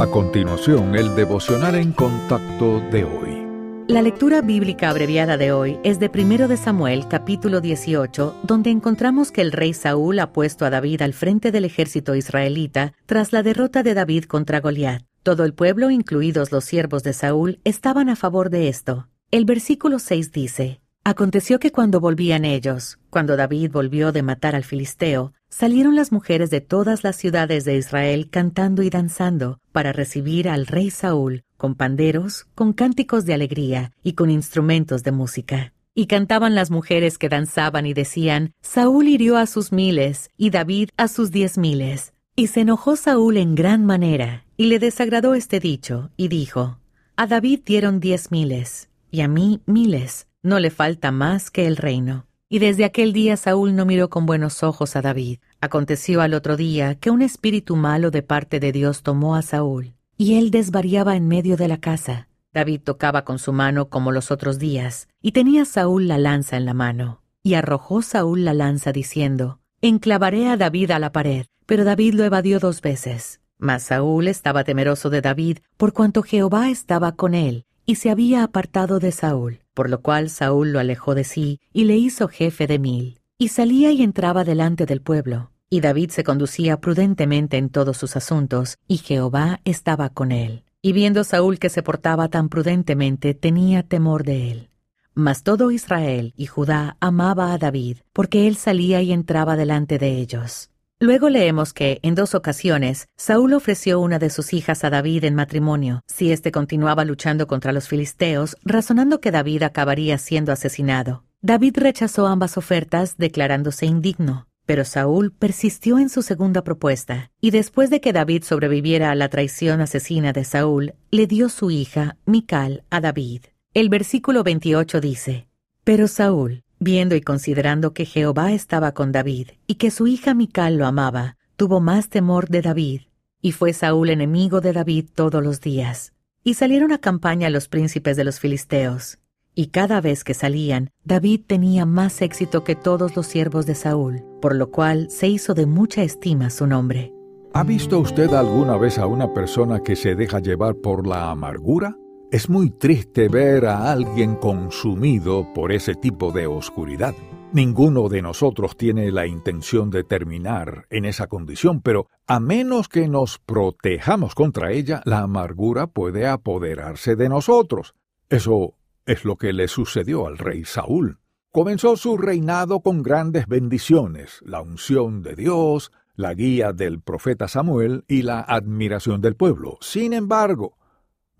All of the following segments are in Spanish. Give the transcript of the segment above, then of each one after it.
A continuación, el devocional en contacto de hoy. La lectura bíblica abreviada de hoy es de 1 de Samuel capítulo 18, donde encontramos que el rey Saúl ha puesto a David al frente del ejército israelita tras la derrota de David contra Goliat. Todo el pueblo, incluidos los siervos de Saúl, estaban a favor de esto. El versículo 6 dice, Aconteció que cuando volvían ellos, cuando David volvió de matar al filisteo, salieron las mujeres de todas las ciudades de Israel cantando y danzando para recibir al rey Saúl, con panderos, con cánticos de alegría y con instrumentos de música. Y cantaban las mujeres que danzaban y decían, Saúl hirió a sus miles y David a sus diez miles. Y se enojó Saúl en gran manera, y le desagradó este dicho, y dijo, A David dieron diez miles, y a mí miles no le falta más que el reino. Y desde aquel día Saúl no miró con buenos ojos a David. Aconteció al otro día que un espíritu malo de parte de Dios tomó a Saúl, y él desvariaba en medio de la casa. David tocaba con su mano como los otros días, y tenía Saúl la lanza en la mano. Y arrojó Saúl la lanza diciendo, Enclavaré a David a la pared, pero David lo evadió dos veces. Mas Saúl estaba temeroso de David, por cuanto Jehová estaba con él, y se había apartado de Saúl, por lo cual Saúl lo alejó de sí y le hizo jefe de mil, y salía y entraba delante del pueblo. Y David se conducía prudentemente en todos sus asuntos, y Jehová estaba con él. Y viendo Saúl que se portaba tan prudentemente, tenía temor de él. Mas todo Israel y Judá amaba a David, porque él salía y entraba delante de ellos. Luego leemos que, en dos ocasiones, Saúl ofreció una de sus hijas a David en matrimonio, si éste continuaba luchando contra los filisteos, razonando que David acabaría siendo asesinado. David rechazó ambas ofertas, declarándose indigno. Pero Saúl persistió en su segunda propuesta, y después de que David sobreviviera a la traición asesina de Saúl, le dio su hija, Mical, a David. El versículo 28 dice, Pero Saúl, Viendo y considerando que Jehová estaba con David y que su hija Mical lo amaba, tuvo más temor de David, y fue Saúl enemigo de David todos los días. Y salieron a campaña los príncipes de los filisteos, y cada vez que salían, David tenía más éxito que todos los siervos de Saúl, por lo cual se hizo de mucha estima su nombre. ¿Ha visto usted alguna vez a una persona que se deja llevar por la amargura? Es muy triste ver a alguien consumido por ese tipo de oscuridad. Ninguno de nosotros tiene la intención de terminar en esa condición, pero a menos que nos protejamos contra ella, la amargura puede apoderarse de nosotros. Eso es lo que le sucedió al rey Saúl. Comenzó su reinado con grandes bendiciones, la unción de Dios, la guía del profeta Samuel y la admiración del pueblo. Sin embargo,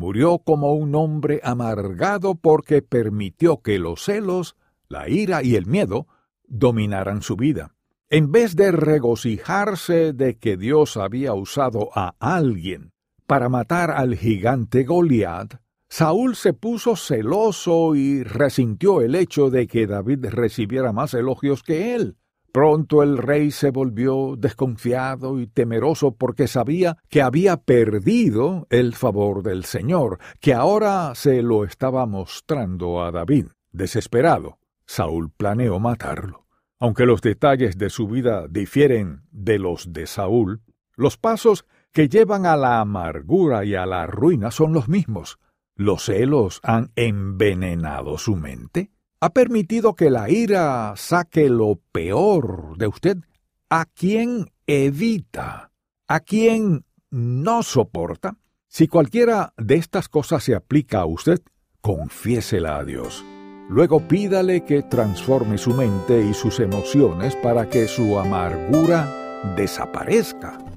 Murió como un hombre amargado porque permitió que los celos, la ira y el miedo dominaran su vida. En vez de regocijarse de que Dios había usado a alguien para matar al gigante Goliat, Saúl se puso celoso y resintió el hecho de que David recibiera más elogios que él. Pronto el rey se volvió desconfiado y temeroso porque sabía que había perdido el favor del Señor, que ahora se lo estaba mostrando a David. Desesperado, Saúl planeó matarlo. Aunque los detalles de su vida difieren de los de Saúl, los pasos que llevan a la amargura y a la ruina son los mismos. ¿Los celos han envenenado su mente? Ha permitido que la ira saque lo peor de usted, ¿a quién evita? ¿A quién no soporta? Si cualquiera de estas cosas se aplica a usted, confiésela a Dios. Luego pídale que transforme su mente y sus emociones para que su amargura desaparezca.